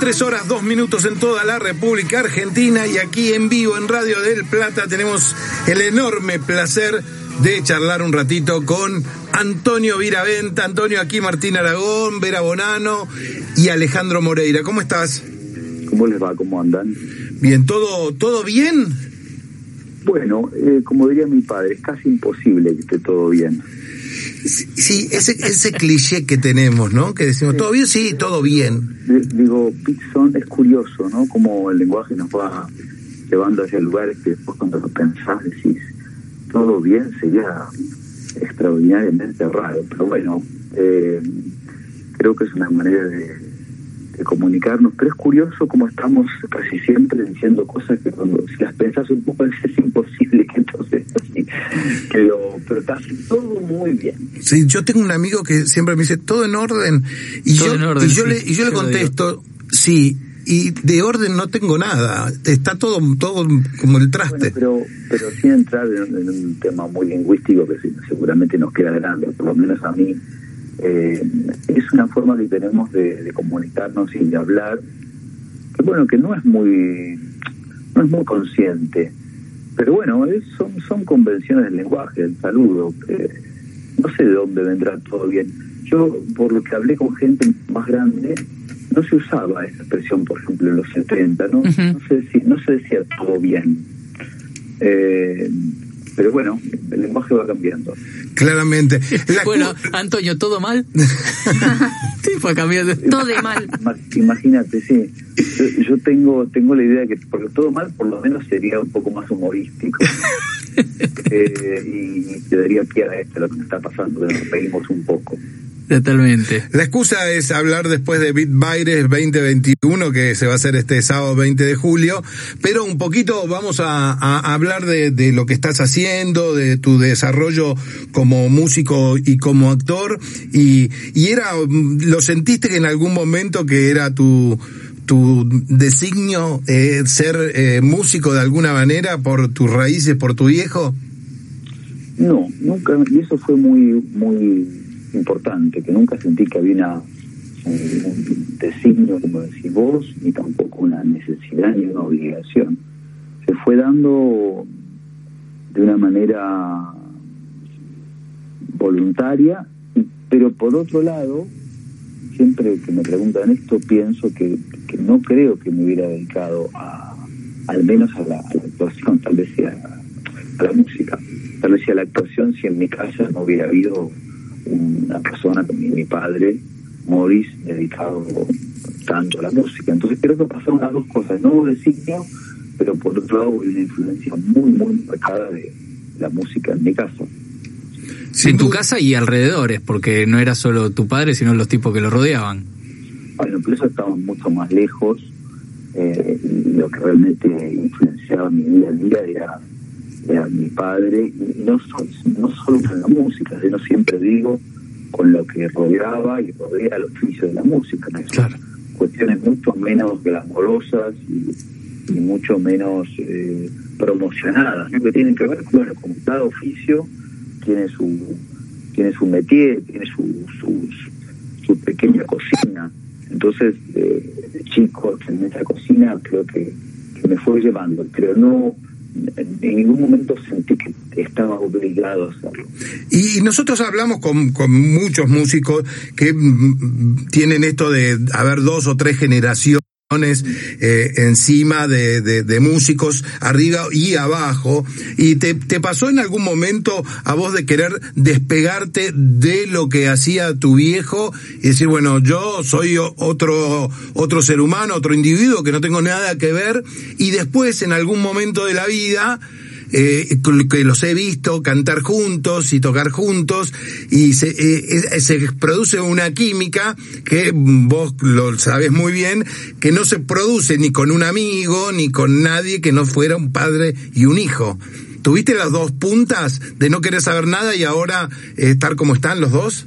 tres horas, dos minutos en toda la República Argentina y aquí en vivo en Radio del Plata tenemos el enorme placer de charlar un ratito con Antonio Viraventa, Antonio aquí Martín Aragón, Vera Bonano y Alejandro Moreira. ¿Cómo estás? ¿Cómo les va? ¿Cómo andan? Bien, ¿todo, todo bien? Bueno, eh, como diría mi padre, es casi imposible que esté todo bien. Sí, ese, ese cliché que tenemos, ¿no? Que decimos, ¿todo bien? Sí, todo bien. Digo, Pitson es curioso, ¿no? Como el lenguaje nos va llevando hacia lugares que después cuando lo pensás decís, todo bien sería extraordinariamente raro. Pero bueno, eh, creo que es una manera de, comunicarnos, pero es curioso como estamos casi siempre diciendo cosas que cuando si las pensás un poco es imposible que entonces pero, pero está todo muy bien. Sí, yo tengo un amigo que siempre me dice todo en orden y yo y yo le y yo le contesto, sí, y de orden no tengo nada, está todo todo como el traste. pero pero sin entrar en, un tema muy lingüístico que seguramente nos queda grande, por lo menos a mí eh, es una forma que tenemos de, comunicarnos y de hablar, que bueno, que no es muy, no es muy consciente, pero bueno, son, son convenciones del lenguaje, el saludo, no sé de dónde vendrá todo bien. Yo, por lo que hablé con gente más grande, no se usaba esa expresión, por ejemplo, en los 70, ¿no? no, se, decía, no se decía todo bien. Eh, pero bueno, el lenguaje va cambiando. Claramente. bueno, Antonio, ¿todo mal? sí, fue cambiando. Todo de mal. Imagínate, sí. Yo, tengo tengo la idea que porque todo mal por lo menos sería un poco más humorístico. eh, y, te daría pie a esto, lo que me está pasando, que nos reímos un poco. Totalmente. La excusa es hablar después de Beat Baires 2021, que se va a hacer este sábado 20 de julio, pero un poquito vamos a, hablar de, lo que estás haciendo, de tu desarrollo como músico y como actor, y, y era, ¿lo sentiste que en algún momento que era tu, tu designio eh, ser eh, músico de alguna manera por tus raíces, por tu viejo? No, nunca, y eso fue muy, muy importante, que nunca sentí que había un designio, como decís vos, ni tampoco una necesidad ni una obligación. Se fue dando de una manera voluntaria, pero por otro lado, siempre que me preguntan esto, pienso que, no creo que me hubiera dedicado a, al menos a la, actuación, tal vez sea a la música, tal vez sea la actuación si en mi casa no hubiera habido una persona como mi padre, Morris, dedicado tanto a la música. Entonces creo que pasaron las dos cosas, no de signo, pero por otro lado una influencia muy, muy marcada de la música en mi casa. En tu casa y alrededores, porque no era solo tu padre, sino los tipos que lo rodeaban. Bueno, pero eso estaba mucho más lejos. Eh, lo que realmente influenciaba mi vida a día era mi padre, y no, no solo con la música, sino siempre digo con lo que rodeaba y rodea el oficio de la música. Cuestiones mucho menos glamorosas y, mucho menos eh, promocionadas, que tienen que ver, bueno, con cada oficio tiene su tiene su métier, tiene su, su, pequeña cocina. Entonces, eh, chico, en esa cocina creo que, que me fue llevando, pero no en ningún momento sentí que estaba obligado a hacerlo. Y nosotros hablamos con, con muchos músicos que mm, tienen esto de haber dos o tres generaciones eh, encima de, de, músicos arriba y abajo. Y te, te, pasó en algún momento a vos de querer despegarte de lo que hacía tu viejo y decir bueno yo soy otro otro ser humano otro individuo que no tengo nada que ver y después en algún momento de la vida eh, que los he visto cantar juntos y tocar juntos y se, eh, se produce una química que vos lo sabes muy bien, que no se produce ni con un amigo ni con nadie que no fuera un padre y un hijo. ¿Tuviste las dos puntas de no querer saber nada y ahora eh, estar como están los dos?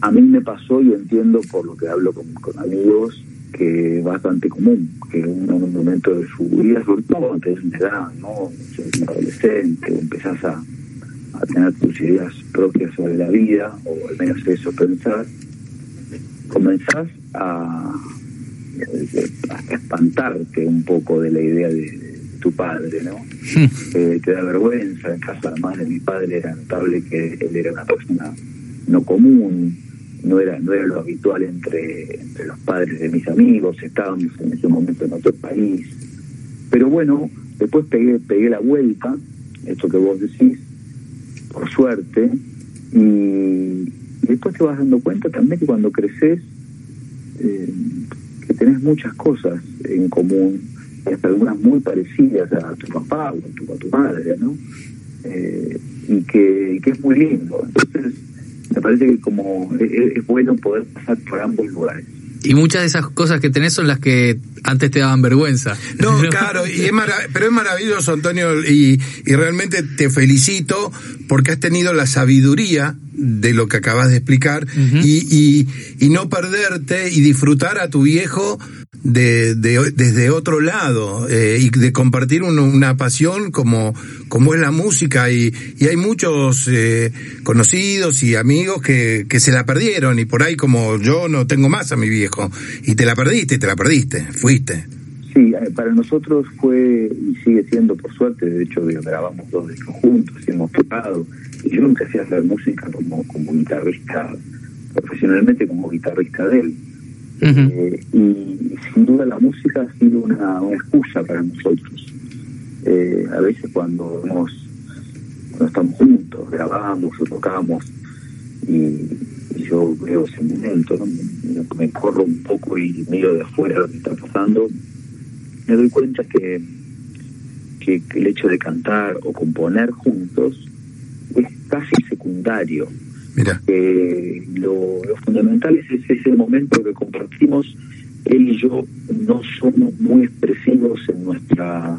A mí me pasó y entiendo por lo que hablo con amigos que es bastante común, que en un momento de su vida, sobre todo antes de una edad, ¿no? un adolescente, o empezás a, a tener tus ideas propias sobre la vida, o al menos eso pensar, comenzás a, hasta espantarte un poco de la idea de, tu padre, ¿no? Eh, te da vergüenza. En casa, además de mi padre, era notable que él era una persona no común, no era no era lo habitual entre, entre los padres de mis amigos, estábamos en ese momento en otro país. Pero bueno, después pegué, pegué la vuelta, esto que vos decís, por suerte, y, después te vas dando cuenta también que cuando creces, eh, que tenés muchas cosas en común, y hasta algunas muy parecidas a tu papá o a tu, a tu madre, ¿no? Eh, y, que, y que es muy lindo. Entonces, me parece que como es, bueno poder pasar por ambos lugares. Y muchas de esas cosas que tenés son las que antes te daban vergüenza. No, claro, y es pero es maravilloso, Antonio, y, y, realmente te felicito porque has tenido la sabiduría de lo que acabas de explicar y, y, y no perderte y disfrutar a tu viejo de, de, desde otro lado eh, y de compartir una pasión como, como es la música y, y hay muchos eh, conocidos y amigos que, que se la perdieron y por ahí como yo no tengo más a mi viejo y te la perdiste y te la perdiste, fuiste. Sí, eh, para nosotros fue y sigue siendo por suerte, de hecho grabamos dos discos juntos y hemos tocado y yo nunca hacía hacer música como, como guitarrista, profesionalmente como guitarrista de él eh, y sin duda la música ha sido una, excusa para nosotros. Eh, a veces cuando, nos, cuando estamos juntos, grabamos o tocamos, y, yo veo ese momento, me, corro un poco y miro de afuera lo que está pasando, me doy cuenta que, que el hecho de cantar o componer juntos es casi secundario Eh, lo, fundamental es ese, momento que compartimos. Él y yo no somos muy expresivos en nuestra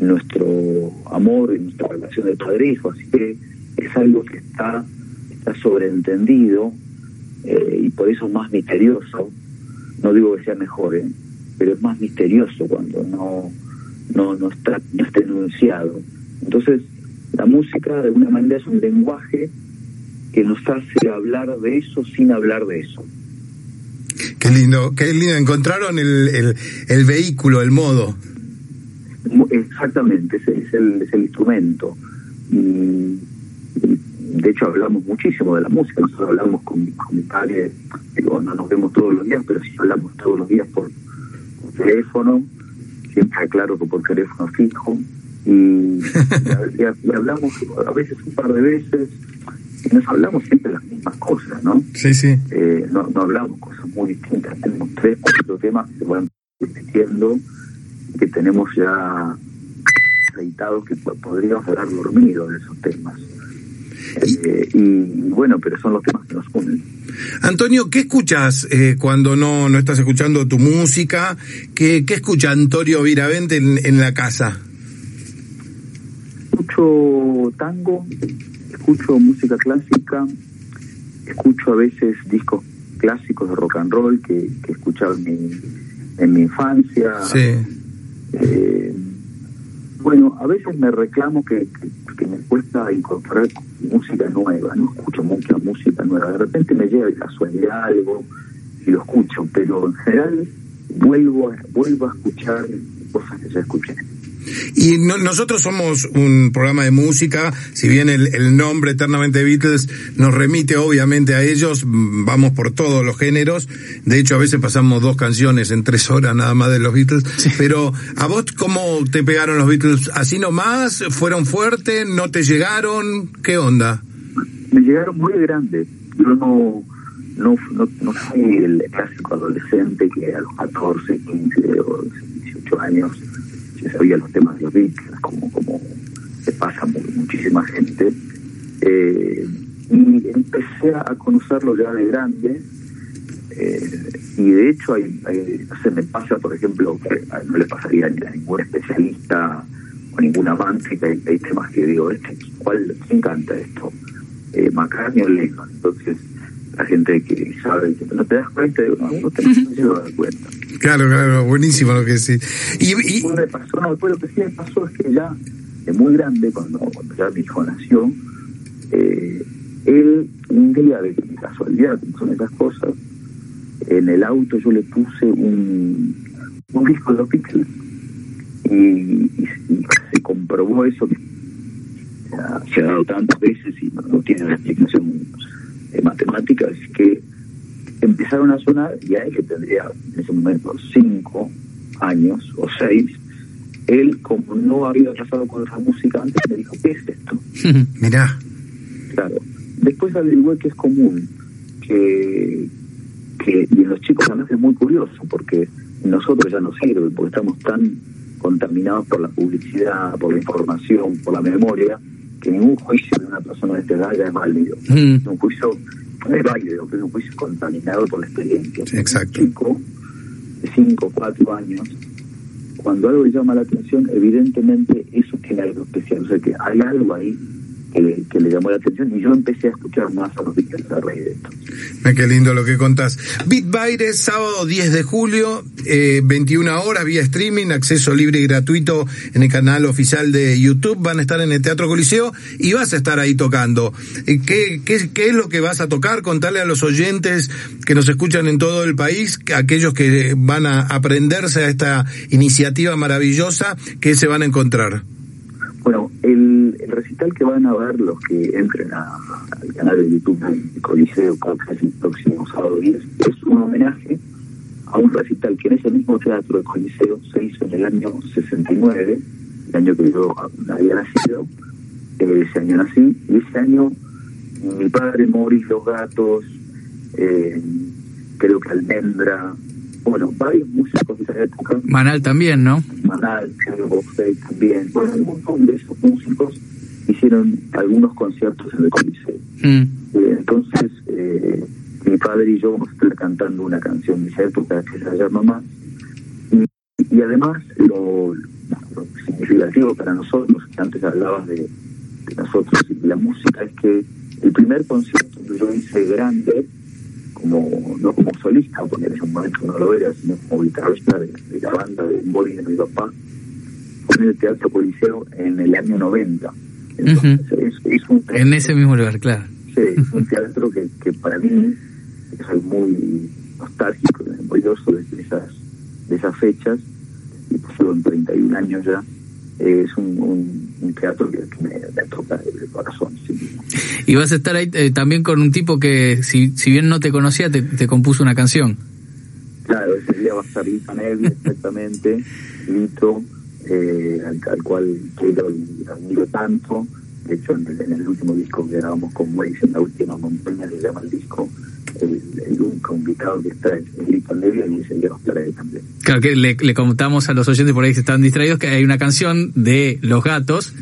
nuestro amor, en nuestra relación de padre-hijo, así que es algo que está, está sobreentendido eh, y por eso es más misterioso. No digo que sea mejor, ¿eh? pero es más misterioso cuando no, no, no, está, no está enunciado. Entonces, la música de alguna manera es un lenguaje que nos hace hablar de eso sin hablar de eso. Qué lindo, qué lindo. Encontraron el, el, el vehículo, el modo. Exactamente, ese es el, es el instrumento. Y, de hecho hablamos muchísimo de la música, nosotros hablamos con, mi padre, digo, no nos vemos todos los días, pero sí hablamos todos los días por, teléfono, siempre claro que por teléfono fijo, y, y, hablamos a veces un par de veces, y nos hablamos siempre las mismas cosas, ¿no? Sí, sí. Eh, no, no hablamos cosas muy distintas, tenemos tres, cuatro temas que se van repitiendo que tenemos ya aceitados que podríamos haber dormido en esos temas. Eh, y bueno, pero son los temas que nos unen. Antonio, ¿qué escuchas eh, cuando no, no estás escuchando tu música? ¿Qué, qué escucha Antonio Viravente en, en la casa? Escucho tango, escucho música clásica, escucho a veces discos clásicos de rock and roll que, que escuchaba en mi, en mi infancia. Eh, bueno, a veces me reclamo que, que, me cuesta incorporar música nueva, no escucho mucha música nueva. De repente me llega de casualidad algo y lo escucho, pero en general vuelvo a, vuelvo a escuchar cosas que ya escuché. Y nosotros somos un programa de música, si bien el, nombre Eternamente Beatles nos remite obviamente a ellos, mm, vamos por todos los géneros, de hecho a veces pasamos dos canciones en tres horas nada más de los Beatles, pero a vos cómo te pegaron los Beatles, así nomás, fueron fuertes, no te llegaron, ¿qué onda? Me llegaron muy grandes, yo no... No, no, no fui el clásico adolescente que a los 14, 15 o 18 años se sabía los temas de Beatles, como, como se pasa muchísima gente. Eh, y empecé a conocerlo ya de grande. Eh, y de hecho, hay, se me pasa, por ejemplo, que no le pasaría a ningún especialista o ninguna amante que hay, temas que digo, este, ¿cuál, ¿quién canta esto? Eh, McCartney o Lennon. Entonces, la gente que sabe, que no te das cuenta, no, no te, das cuenta. Claro, claro, buenísimo lo que decís. Y, y... Después, me pasó, no, después lo que sí me pasó es que ya, es muy grande, cuando, cuando ya mi hijo nació, eh, él, un día de casualidad, son esas cosas, en el auto yo le puse un, un disco de los Beatles y, se comprobó eso que se ha dado tantas veces y no, tiene la explicación de matemática, es que empezaron a sonar y a él que tendría en ese momento cinco años o seis, él como no había pasado con esa música antes me dijo, ¿qué es esto? Mirá. Claro. Después averigué que es común, que, que y en los chicos a veces es muy curioso, porque nosotros ya no sirve, porque estamos tan contaminados por la publicidad, por la información, por la memoria, que ningún juicio de una persona de esta edad ya es válido. Un juicio no es válido, pero es un juicio contaminado por la experiencia. Exacto. Un chico de 5 4 años, cuando algo le llama la atención, evidentemente eso tiene algo especial. O sea que hay algo ahí que, le llamó la atención y yo empecé a escuchar más a los Beatles a raíz de esto. Qué lindo lo que contás. Beat Baile, sábado 10 de julio, eh, 21 horas, vía streaming, acceso libre y gratuito en el canal oficial de YouTube. Van a estar en el Teatro Coliseo y vas a estar ahí tocando. Eh, ¿Qué, qué, qué es lo que vas a tocar? Contarle a los oyentes que nos escuchan en todo el país, aquellos que van a aprenderse a esta iniciativa maravillosa, ¿qué se van a encontrar? Bueno, el, recital que van a ver los que entren al canal de YouTube de Coliseo es el próximo sábado 10 es un homenaje a un recital que en ese mismo teatro de Coliseo se hizo en el año 69, el año que yo había nacido, eh, ese año nací, y ese año mi padre, Morris, Los Gatos, eh, creo que Almendra, bueno, varios músicos de esa época. Manal también, ¿no? Bofey también. Bueno, un montón de esos músicos hicieron algunos conciertos en el Coliseo. Mm. Eh, entonces, eh, mi padre y yo vamos a estar cantando una canción de esa época que se llama Mamá. Y, y además, lo, significativo para nosotros, que antes hablabas de, de nosotros y la música, es que el primer concierto que yo hice grande como no como solista, porque en ese momento no lo era, sino como guitarrista de, la banda de Boli de mi papá, fue en el Teatro Coliseo en el año 90. Entonces, es, un en ese mismo lugar, claro. Sí, es un teatro que, que para mí es muy nostálgico memorioso de esas, de esas fechas, y pasaron 31 años ya, es un, un, teatro que, me, toca el corazón. Y vas a estar ahí eh, también con un tipo que, si, si bien no te conocía, te, te compuso una canción. Claro, ese día va a estar Lito Nevi, exactamente, Lito, eh, al, cual quiero y admiro tanto. De hecho, en el, último disco que grabamos con Waze, en la última montaña, se llama el disco el, el único invitado que está es Lito Nevi y va a estar ahí también. Claro que le, le contamos a los oyentes por ahí que están distraídos que hay una canción de Los Gatos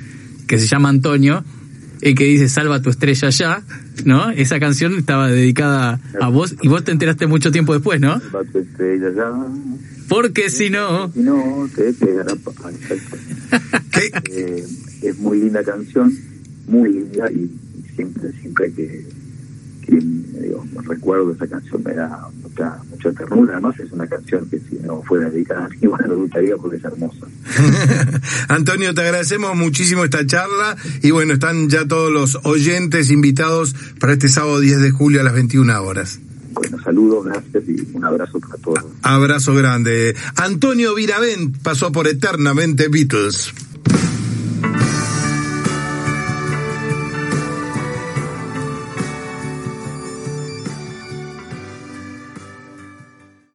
que se llama Antonio y que dice Salva tu estrella ya, ¿no? Esa canción estaba dedicada a vos y vos te enteraste mucho tiempo después, ¿no? Salva tu estrella ya. Porque si no... Si no, te pegará papá. eh, es muy linda canción, muy linda y siempre, siempre que digo, recuerdo esa canción me da mucha, mucha ternura. Además, es una canción que si no fuera dedicada a mí, bueno, me gustaría porque es hermosa. Antonio, te agradecemos muchísimo esta charla y bueno, están ya todos los oyentes invitados para este sábado 10 de julio a las 21 horas. Bueno, saludos, gracias y un abrazo para todos. Abrazo grande. Antonio Viravent pasó por Eternamente Beatles.